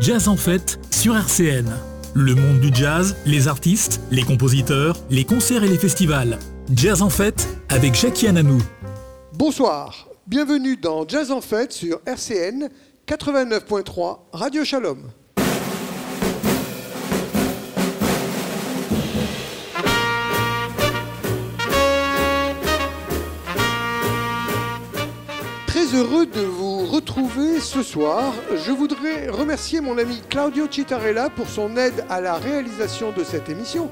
Jazz en fête sur RCN. Le monde du jazz, les artistes, les compositeurs, les concerts et les festivals. Jazz en fête avec Jackie Ananou. Bonsoir, bienvenue dans Jazz en fête sur RCN 89.3 Radio Shalom. Très heureux de vous retrouver ce soir. Je voudrais remercier mon ami Claudio Citarella pour son aide à la réalisation de cette émission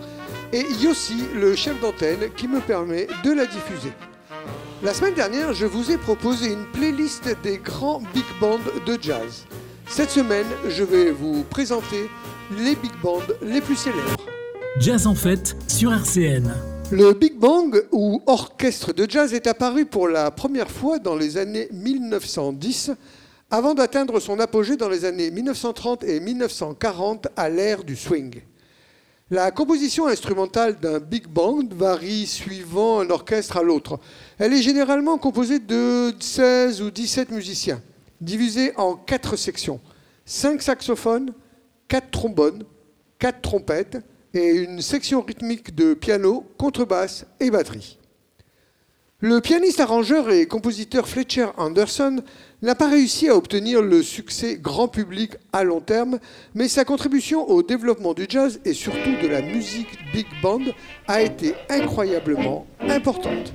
et Yossi, le chef d'antenne, qui me permet de la diffuser. La semaine dernière, je vous ai proposé une playlist des grands big bands de jazz. Cette semaine, je vais vous présenter les big bands les plus célèbres. Jazz en fête sur RCN. Le Big Bang ou orchestre de jazz est apparu pour la première fois dans les années 1910 avant d'atteindre son apogée dans les années 1930 et 1940 à l'ère du swing. La composition instrumentale d'un big band varie suivant un orchestre à l'autre. Elle est généralement composée de 16 ou 17 musiciens, divisés en quatre sections. 5 saxophones, 4 trombones, 4 trompettes et une section rythmique de piano, contrebasse et batterie. Le pianiste arrangeur et compositeur Fletcher Anderson n'a pas réussi à obtenir le succès grand public à long terme, mais sa contribution au développement du jazz et surtout de la musique big band a été incroyablement importante.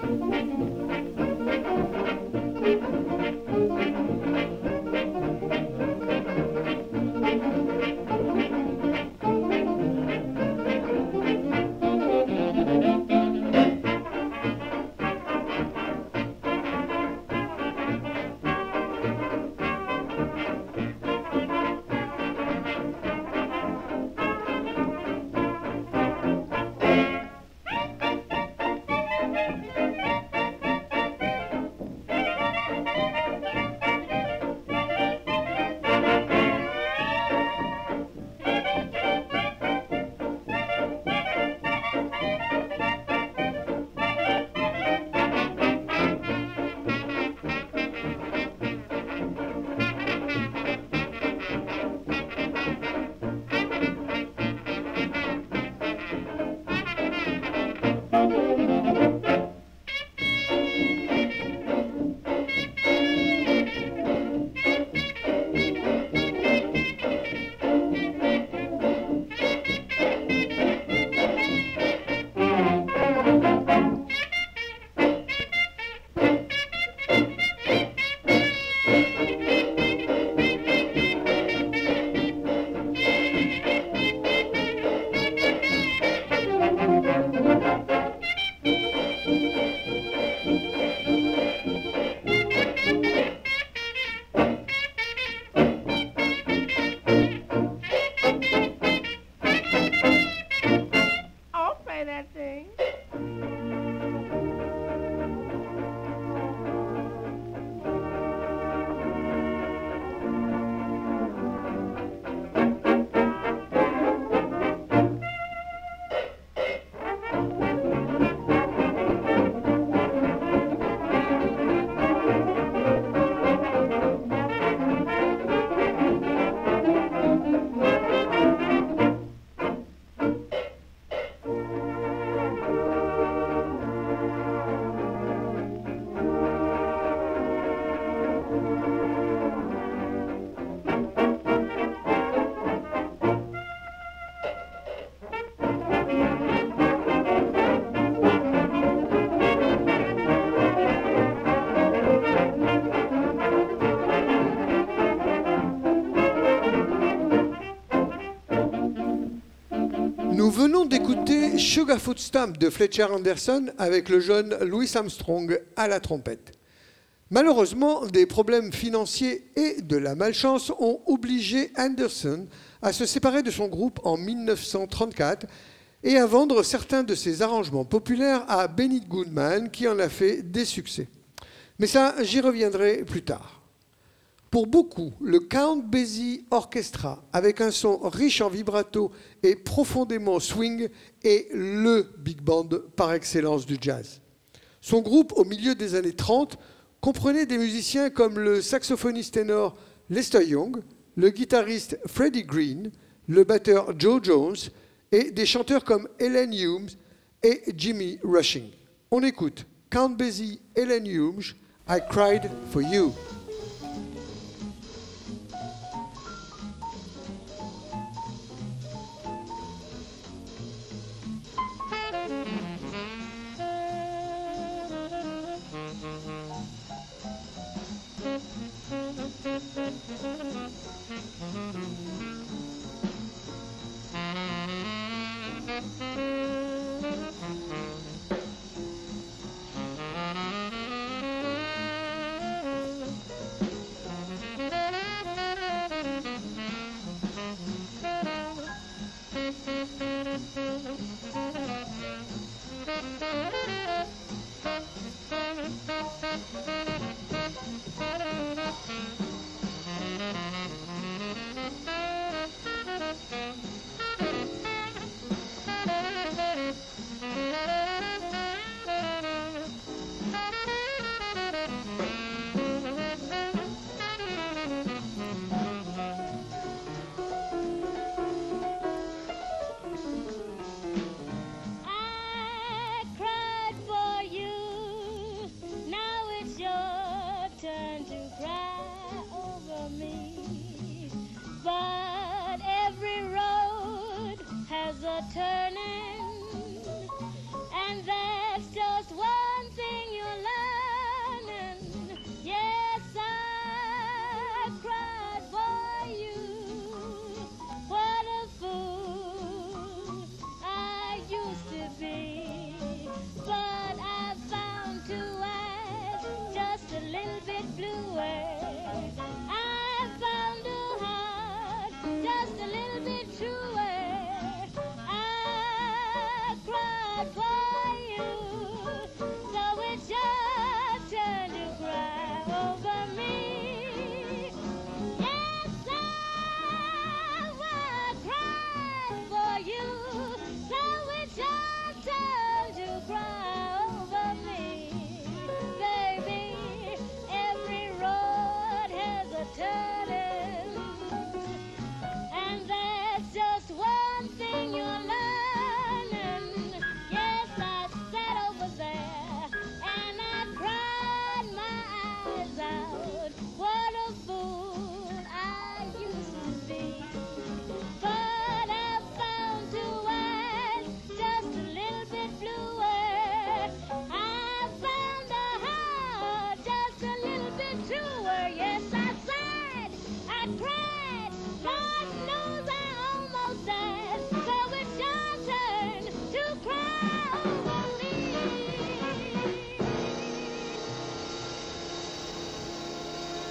Sugarfoot Stamp de Fletcher Anderson avec le jeune Louis Armstrong à la trompette. Malheureusement, des problèmes financiers et de la malchance ont obligé Anderson à se séparer de son groupe en 1934 et à vendre certains de ses arrangements populaires à Benny Goodman qui en a fait des succès. Mais ça, j'y reviendrai plus tard. Pour beaucoup, le Count Basie Orchestra, avec un son riche en vibrato et profondément swing, est le big band par excellence du jazz. Son groupe, au milieu des années 30, comprenait des musiciens comme le saxophoniste ténor Lester Young, le guitariste Freddie Green, le batteur Joe Jones et des chanteurs comme Helen Humes et Jimmy Rushing. On écoute Count Basie, Helen Humes, I Cried for You.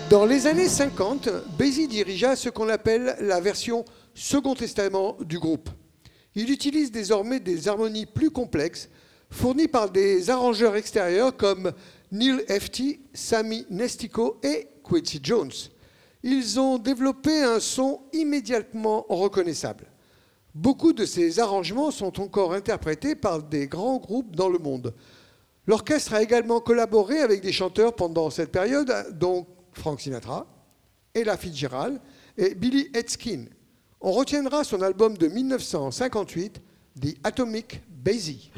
Dans les années 50, Bézi dirigea ce qu'on appelle la version Second Testament du groupe. Il utilise désormais des harmonies plus complexes fournies par des arrangeurs extérieurs comme Neil Hefti, Sammy Nestico et Quincy Jones. Ils ont développé un son immédiatement reconnaissable. Beaucoup de ces arrangements sont encore interprétés par des grands groupes dans le monde. L'orchestre a également collaboré avec des chanteurs pendant cette période, dont Frank Sinatra, Ella Fitzgerald et Billy Etzkin. On retiendra son album de 1958, The Atomic Basie.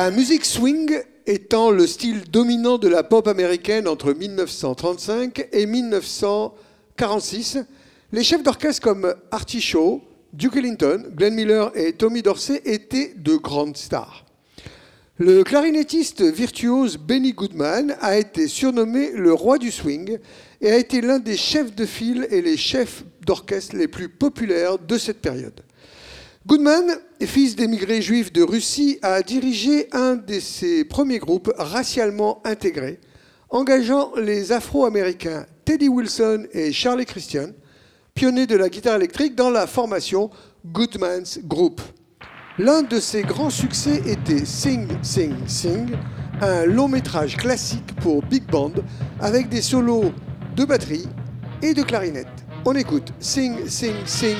La musique swing étant le style dominant de la pop américaine entre 1935 et 1946, les chefs d'orchestre comme Artie Shaw, Duke Ellington, Glenn Miller et Tommy Dorsey étaient de grandes stars. Le clarinettiste virtuose Benny Goodman a été surnommé le roi du swing et a été l'un des chefs de file et les chefs d'orchestre les plus populaires de cette période. Goodman, fils d'émigrés juifs de Russie, a dirigé un de ses premiers groupes racialement intégrés, engageant les Afro-Américains Teddy Wilson et Charlie Christian, pionniers de la guitare électrique, dans la formation Goodman's Group. L'un de ses grands succès était Sing, Sing, Sing, un long métrage classique pour big band avec des solos de batterie et de clarinette. On écoute Sing, Sing, Sing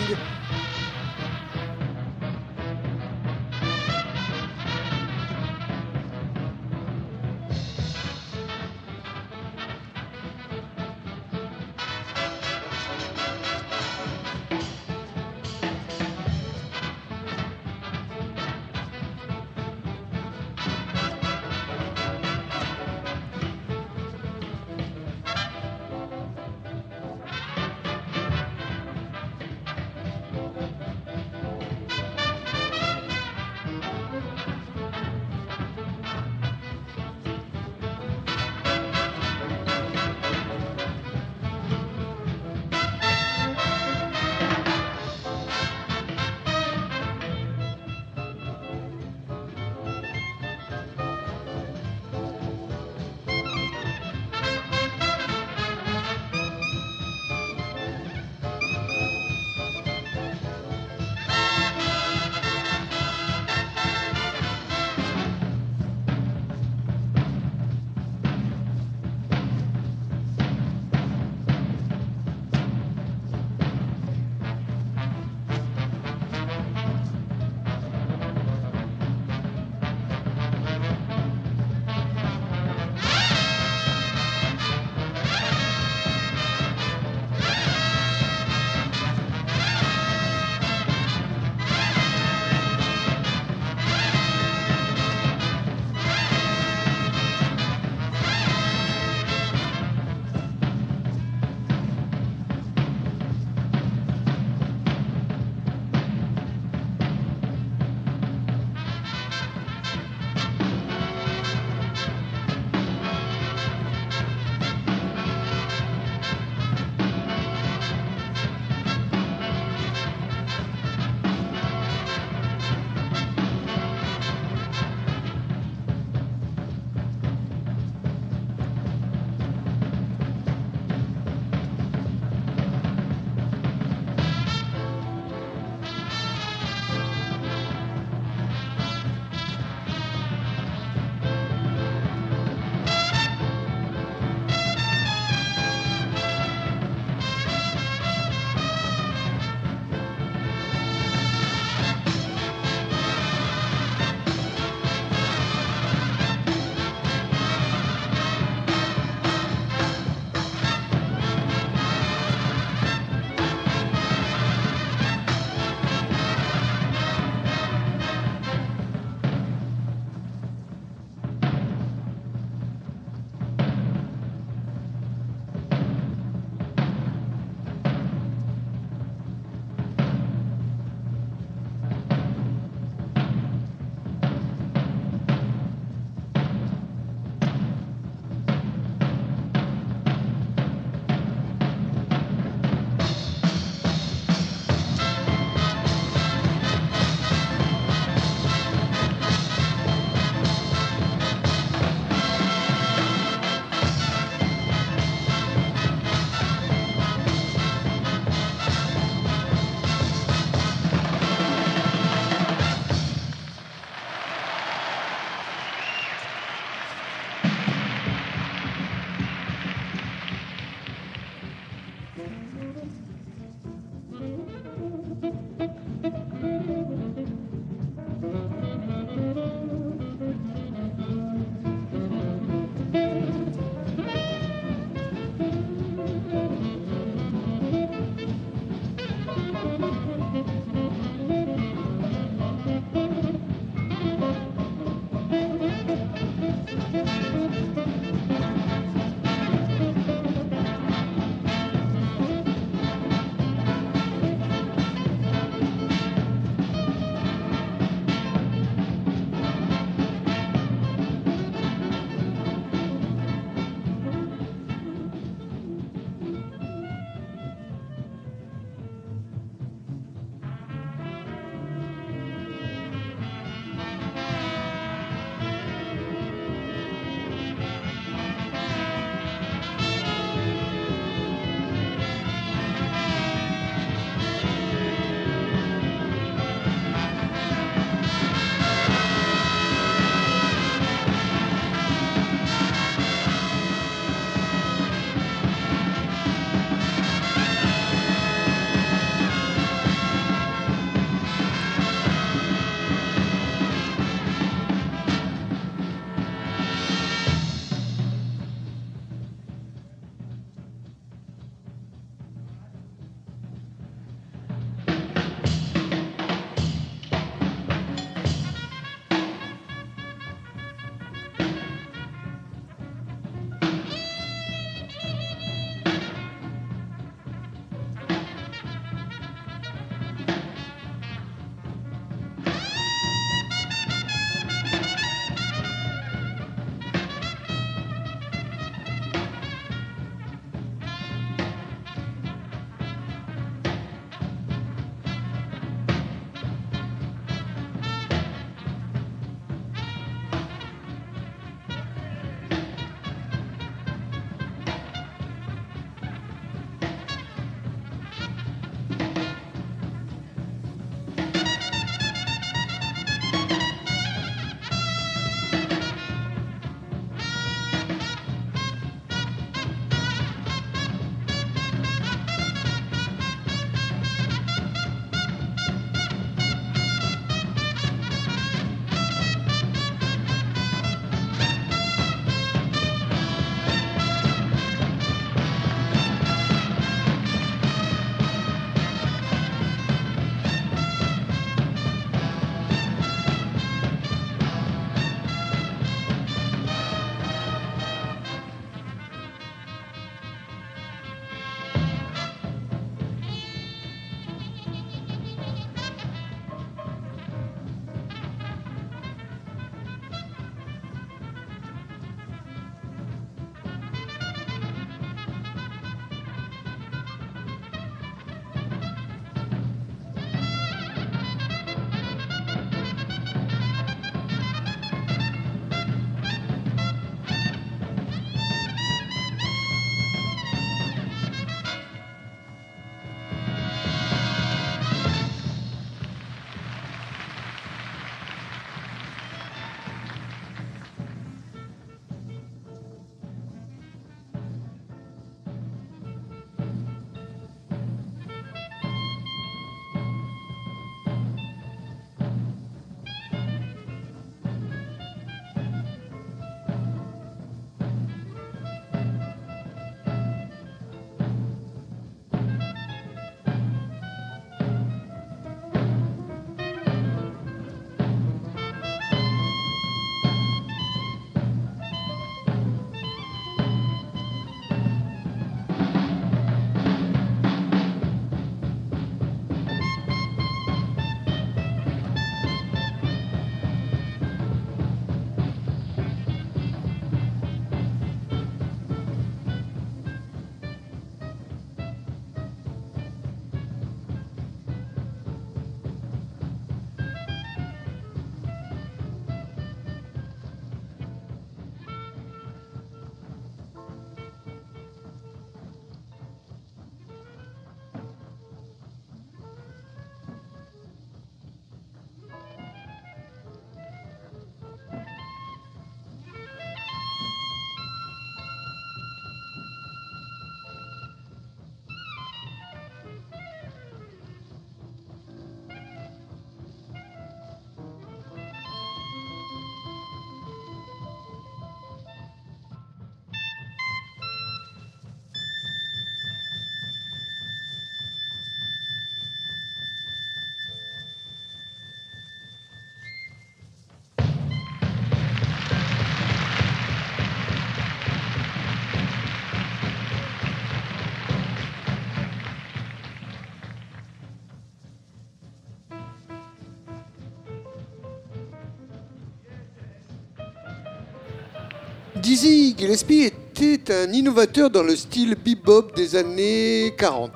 Gillespie était un innovateur dans le style bebop des années 40.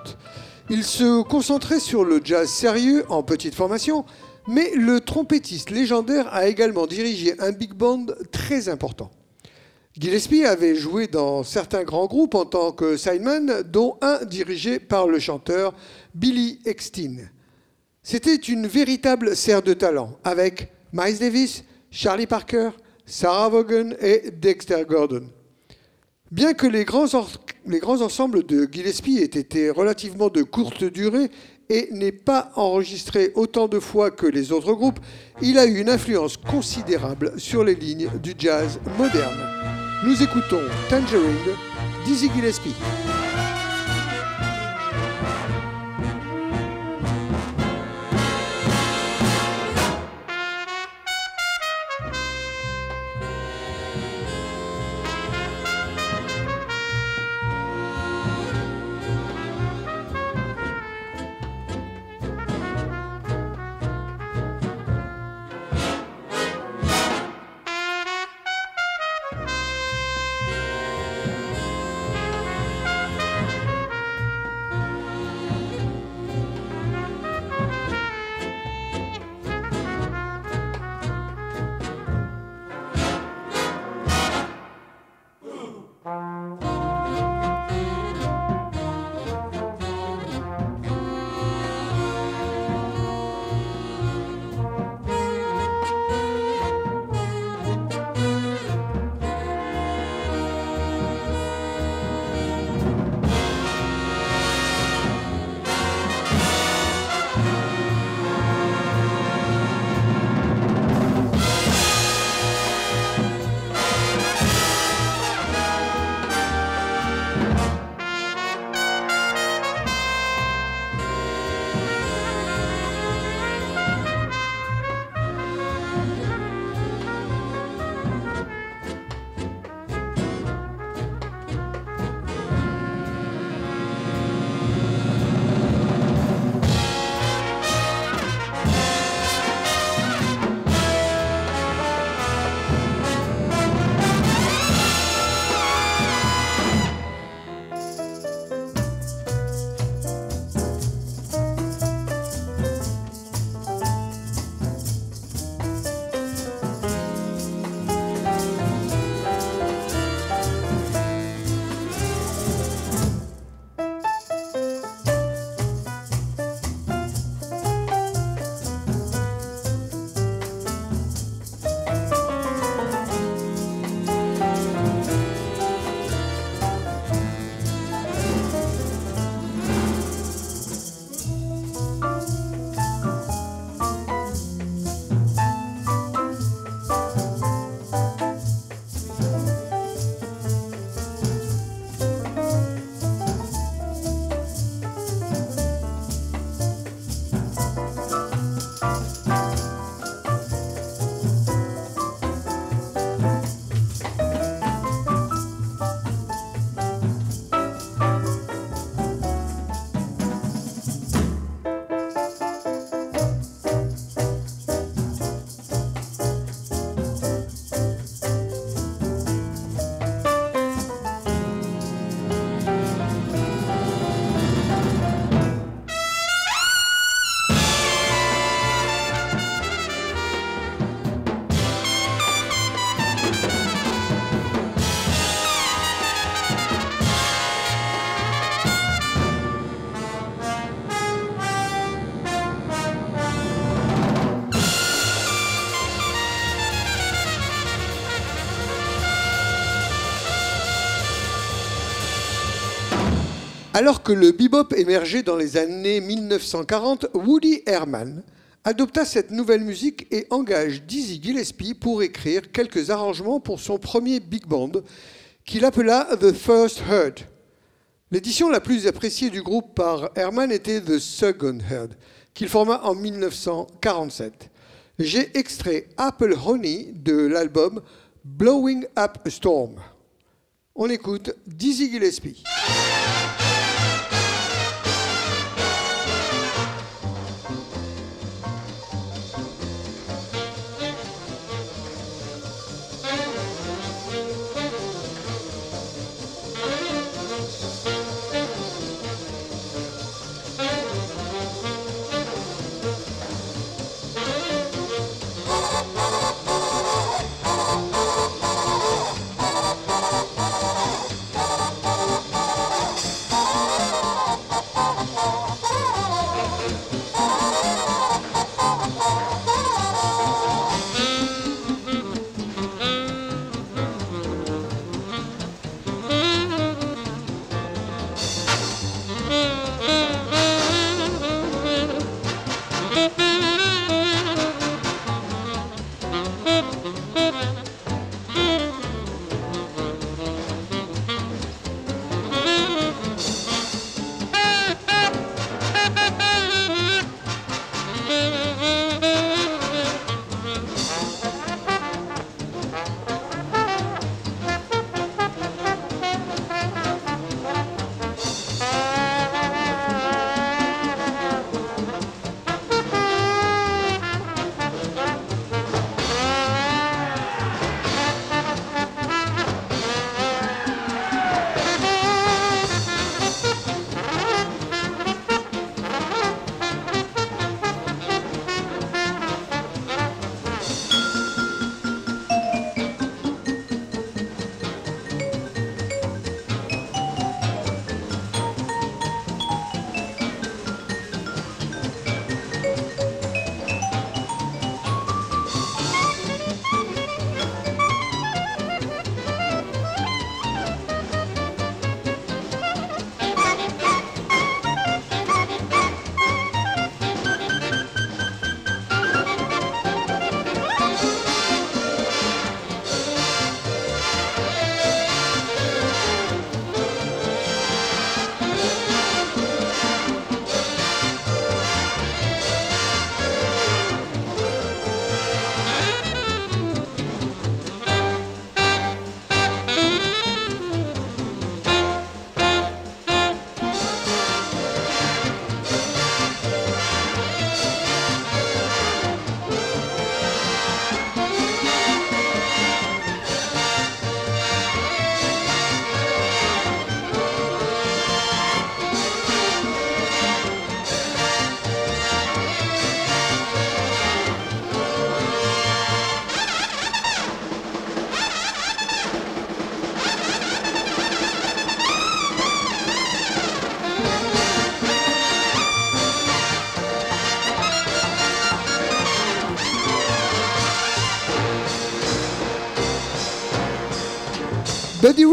Il se concentrait sur le jazz sérieux en petite formation, mais le trompettiste légendaire a également dirigé un big band très important. Gillespie avait joué dans certains grands groupes en tant que sideman, dont un dirigé par le chanteur Billy Eckstein. C'était une véritable serre de talent, avec Miles Davis, Charlie Parker, Sarah Vaughan et Dexter Gordon. Bien que les grands, les grands ensembles de Gillespie aient été relativement de courte durée et n'aient pas enregistré autant de fois que les autres groupes, il a eu une influence considérable sur les lignes du jazz moderne. Nous écoutons Tangerine, Dizzy Gillespie. Alors que le bebop émergeait dans les années 1940, Woody Herman adopta cette nouvelle musique et engage Dizzy Gillespie pour écrire quelques arrangements pour son premier big band qu'il appela The First Heard. L'édition la plus appréciée du groupe par Herman était The Second Heard, qu'il forma en 1947. J'ai extrait Apple Honey de l'album Blowing Up a Storm. On écoute Dizzy Gillespie.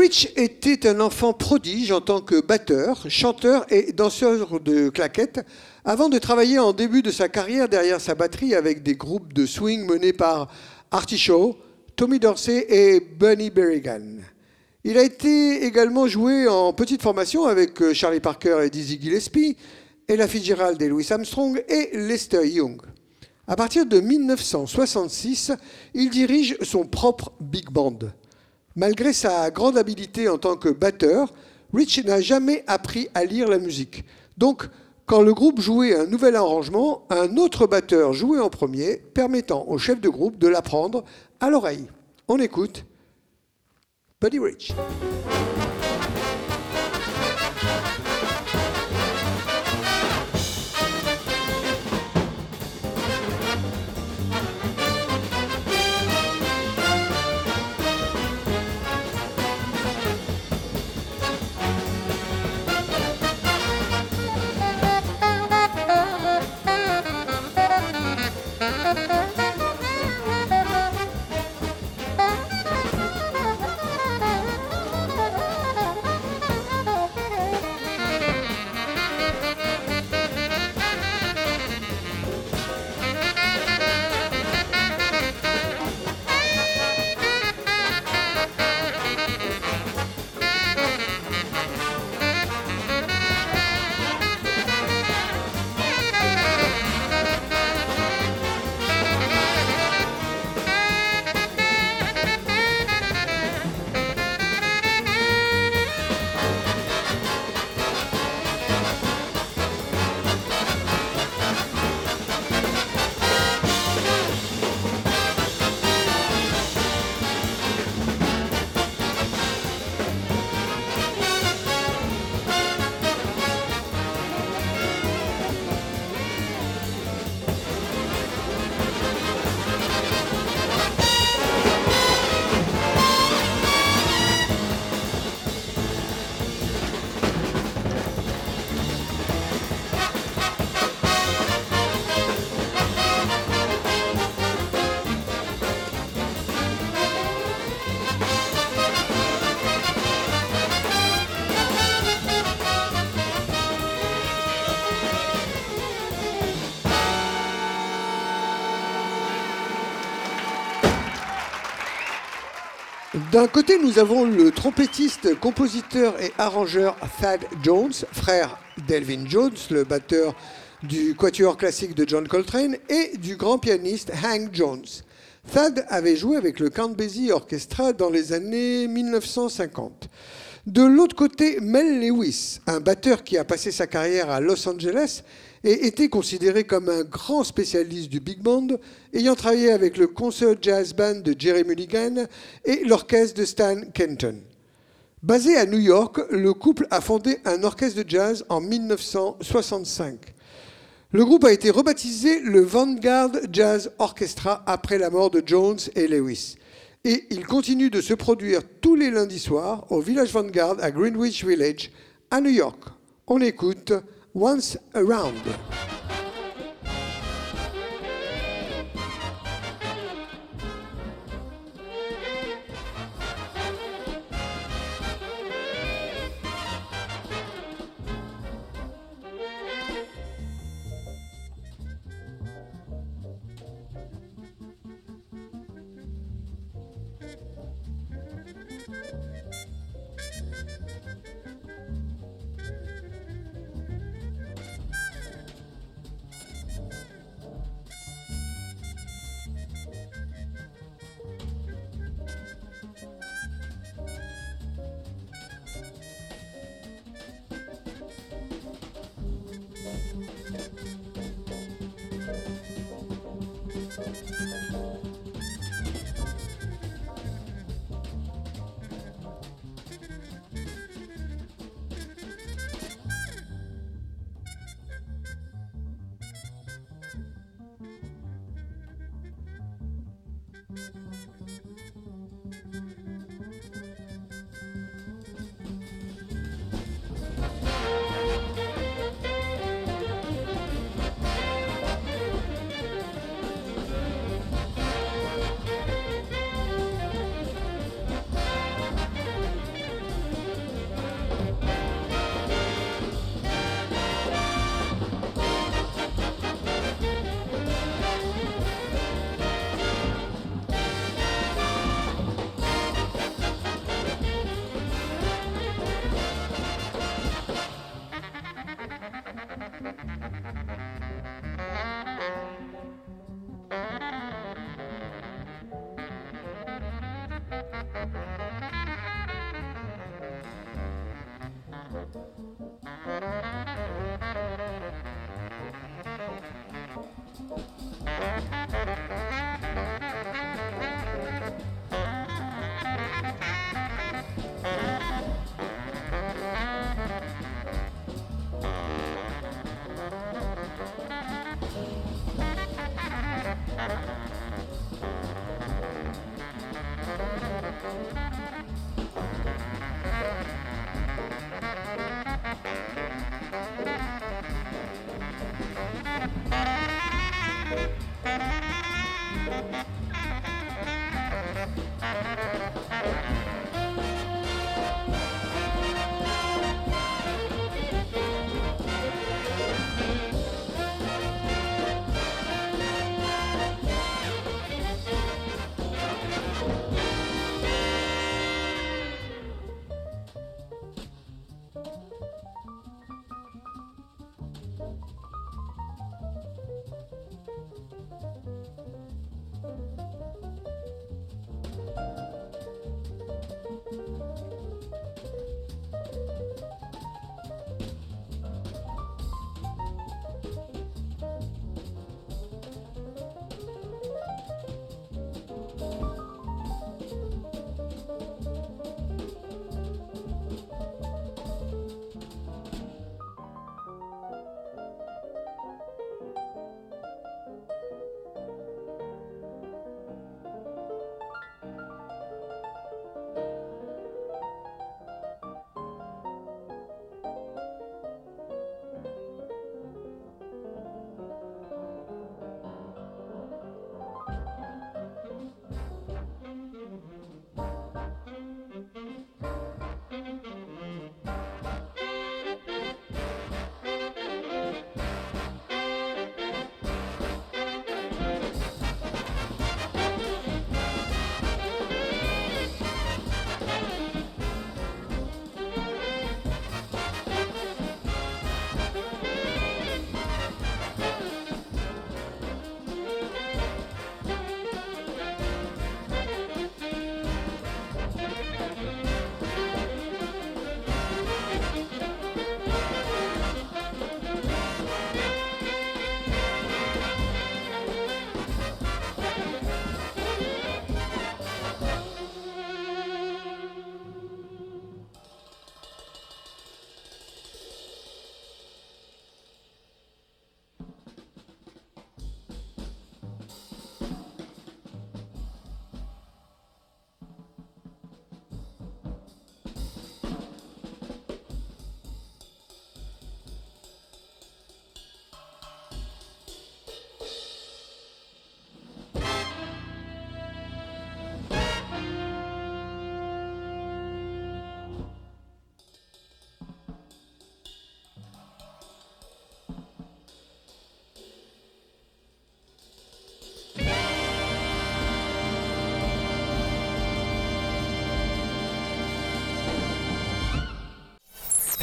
Rich était un enfant prodige en tant que batteur, chanteur et danseur de claquettes, avant de travailler en début de sa carrière derrière sa batterie avec des groupes de swing menés par Artie Shaw, Tommy Dorsey et Bunny Berrigan. Il a été également joué en petite formation avec euh, Charlie Parker et Dizzy Gillespie, Ella Fitzgerald et Louis Armstrong et Lester Young. À partir de 1966, il dirige son propre big band. Malgré sa grande habileté en tant que batteur, Rich n'a jamais appris à lire la musique. Donc, quand le groupe jouait un nouvel arrangement, un autre batteur jouait en premier, permettant au chef de groupe de l'apprendre à l'oreille. On écoute Buddy Rich. D'un côté, nous avons le trompettiste, compositeur et arrangeur Thad Jones, frère d'Elvin Jones, le batteur du quatuor classique de John Coltrane, et du grand pianiste Hank Jones. Thad avait joué avec le Count Basie Orchestra dans les années 1950. De l'autre côté, Mel Lewis, un batteur qui a passé sa carrière à Los Angeles et était considéré comme un grand spécialiste du big band, ayant travaillé avec le Concert Jazz Band de Jerry Mulligan et l'orchestre de Stan Kenton. Basé à New York, le couple a fondé un orchestre de jazz en 1965. Le groupe a été rebaptisé le Vanguard Jazz Orchestra après la mort de Jones et Lewis. Et il continue de se produire tous les lundis soirs au Village Vanguard à Greenwich Village, à New York. On écoute Once Around.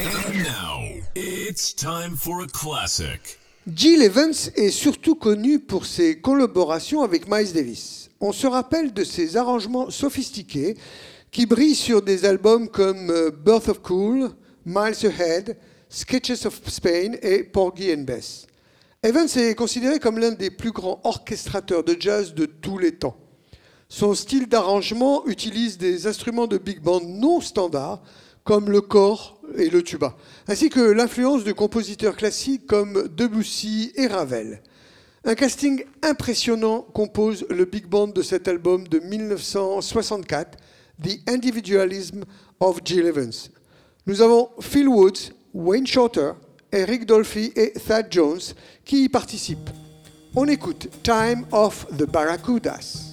And now, it's time for a classic. Jill Evans est surtout connu pour ses collaborations avec Miles Davis. On se rappelle de ses arrangements sophistiqués qui brillent sur des albums comme euh, Birth of Cool, Miles Ahead, Sketches of Spain et Porgy and Bess. Evans est considéré comme l'un des plus grands orchestrateurs de jazz de tous les temps. Son style d'arrangement utilise des instruments de big band non standards comme le corps et le tuba, ainsi que l'influence de compositeurs classiques comme Debussy et Ravel. Un casting impressionnant compose le big band de cet album de 1964, The Individualism of Jill Evans. Nous avons Phil Woods, Wayne Shorter, Eric Dolphy et Thad Jones qui y participent. On écoute Time of the Barracudas.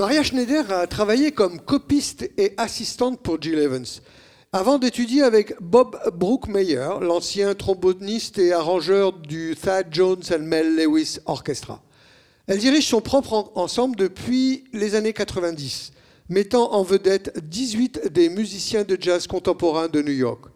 Maria Schneider a travaillé comme copiste et assistante pour Jill Evans, avant d'étudier avec Bob Brookmeyer, l'ancien tromboniste et arrangeur du Thad Jones and Mel Lewis Orchestra. Elle dirige son propre en- ensemble depuis les années 90, mettant en vedette 18 des musiciens de jazz contemporains de New York.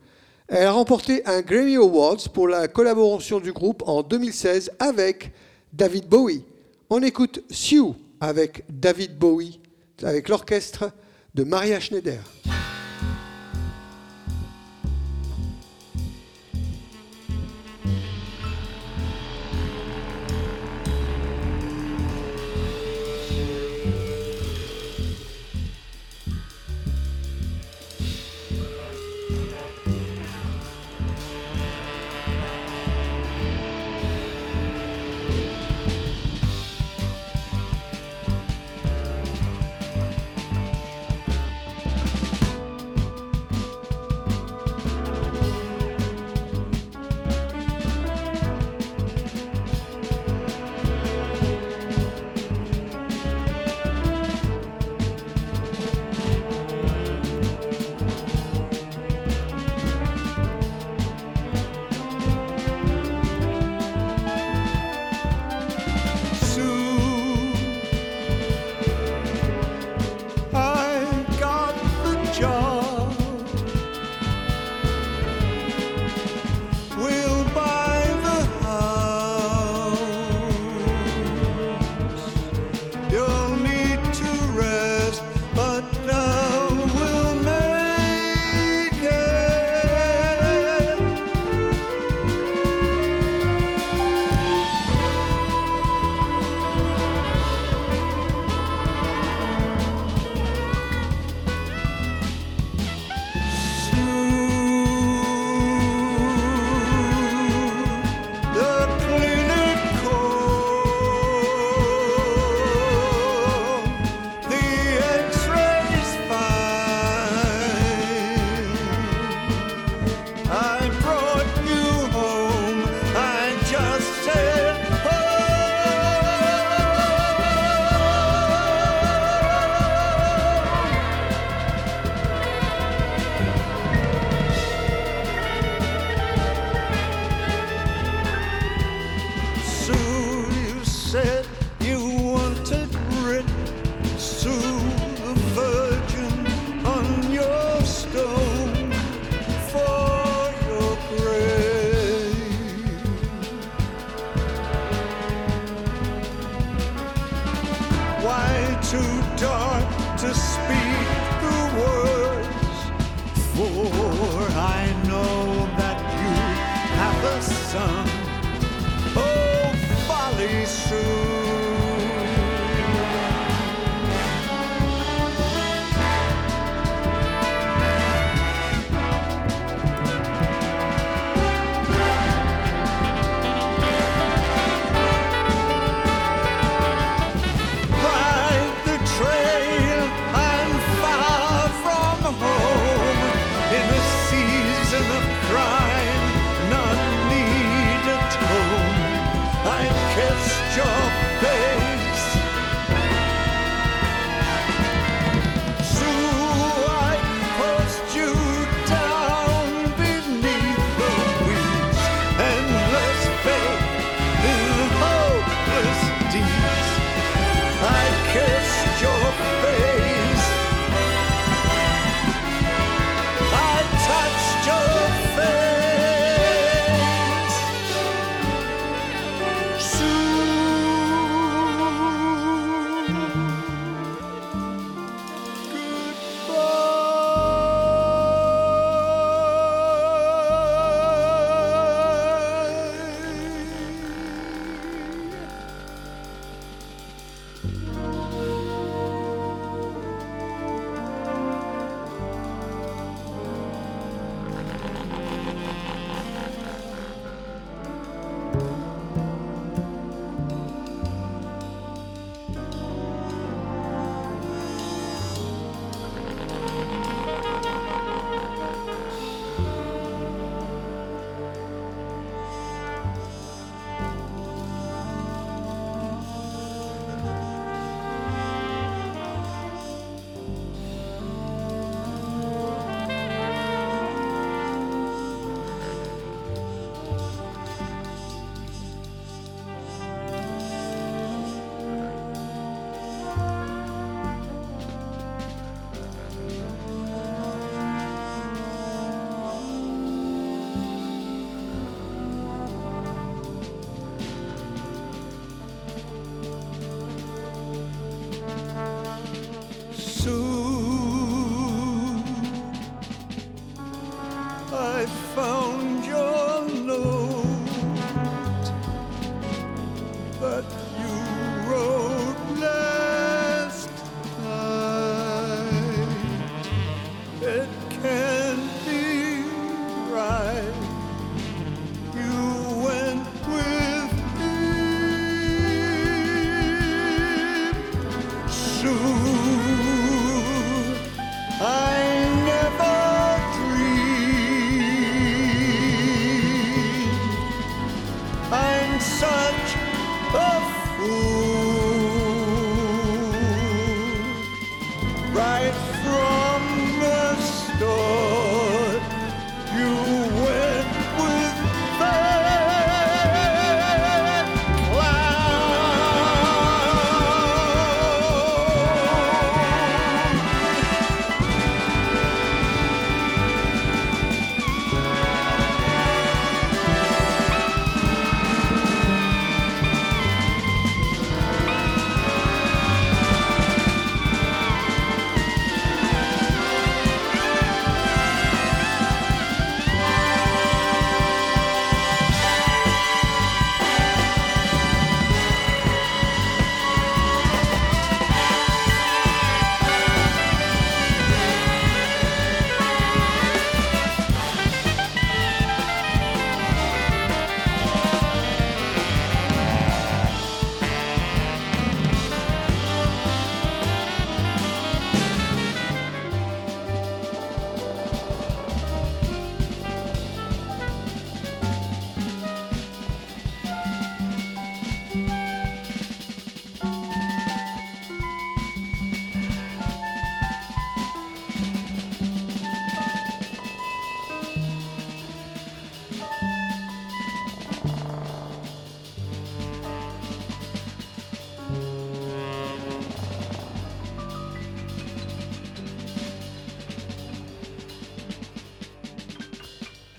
Elle a remporté un Grammy Awards pour la collaboration du groupe en 2016 avec David Bowie. On écoute Sue avec David Bowie, avec l'orchestre de Maria Schneider.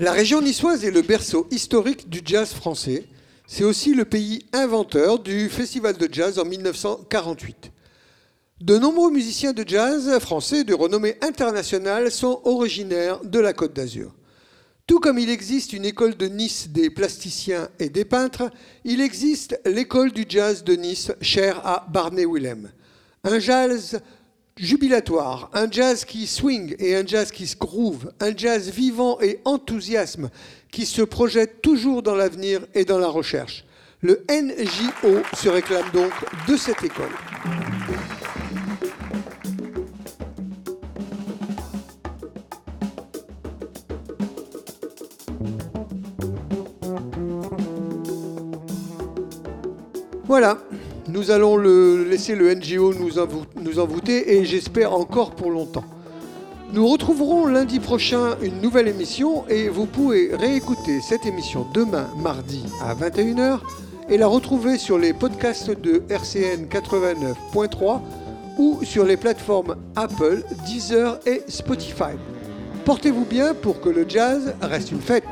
La région niçoise est le berceau historique du jazz français. C'est aussi le pays inventeur du festival de jazz en 1948. De nombreux musiciens de jazz français de renommée internationale sont originaires de la Côte d'Azur. Tout comme il existe une école de Nice des plasticiens et des peintres, il existe l'école du jazz de Nice, chère à Barney Willem. Un jazz jubilatoire, un jazz qui swing et un jazz qui se groove, un jazz vivant et enthousiasme qui se projette toujours dans l'avenir et dans la recherche. Le NJO se réclame donc de cette école. Voilà, nous allons laisser le NGO nous, nous envoûter et j'espère encore pour longtemps. Nous retrouverons lundi prochain une nouvelle émission et vous pouvez réécouter cette émission demain mardi à 21h et la retrouver sur les podcasts de RCN 89.3 ou sur les plateformes Apple, Deezer et Spotify. Portez-vous bien pour que le jazz reste une fête.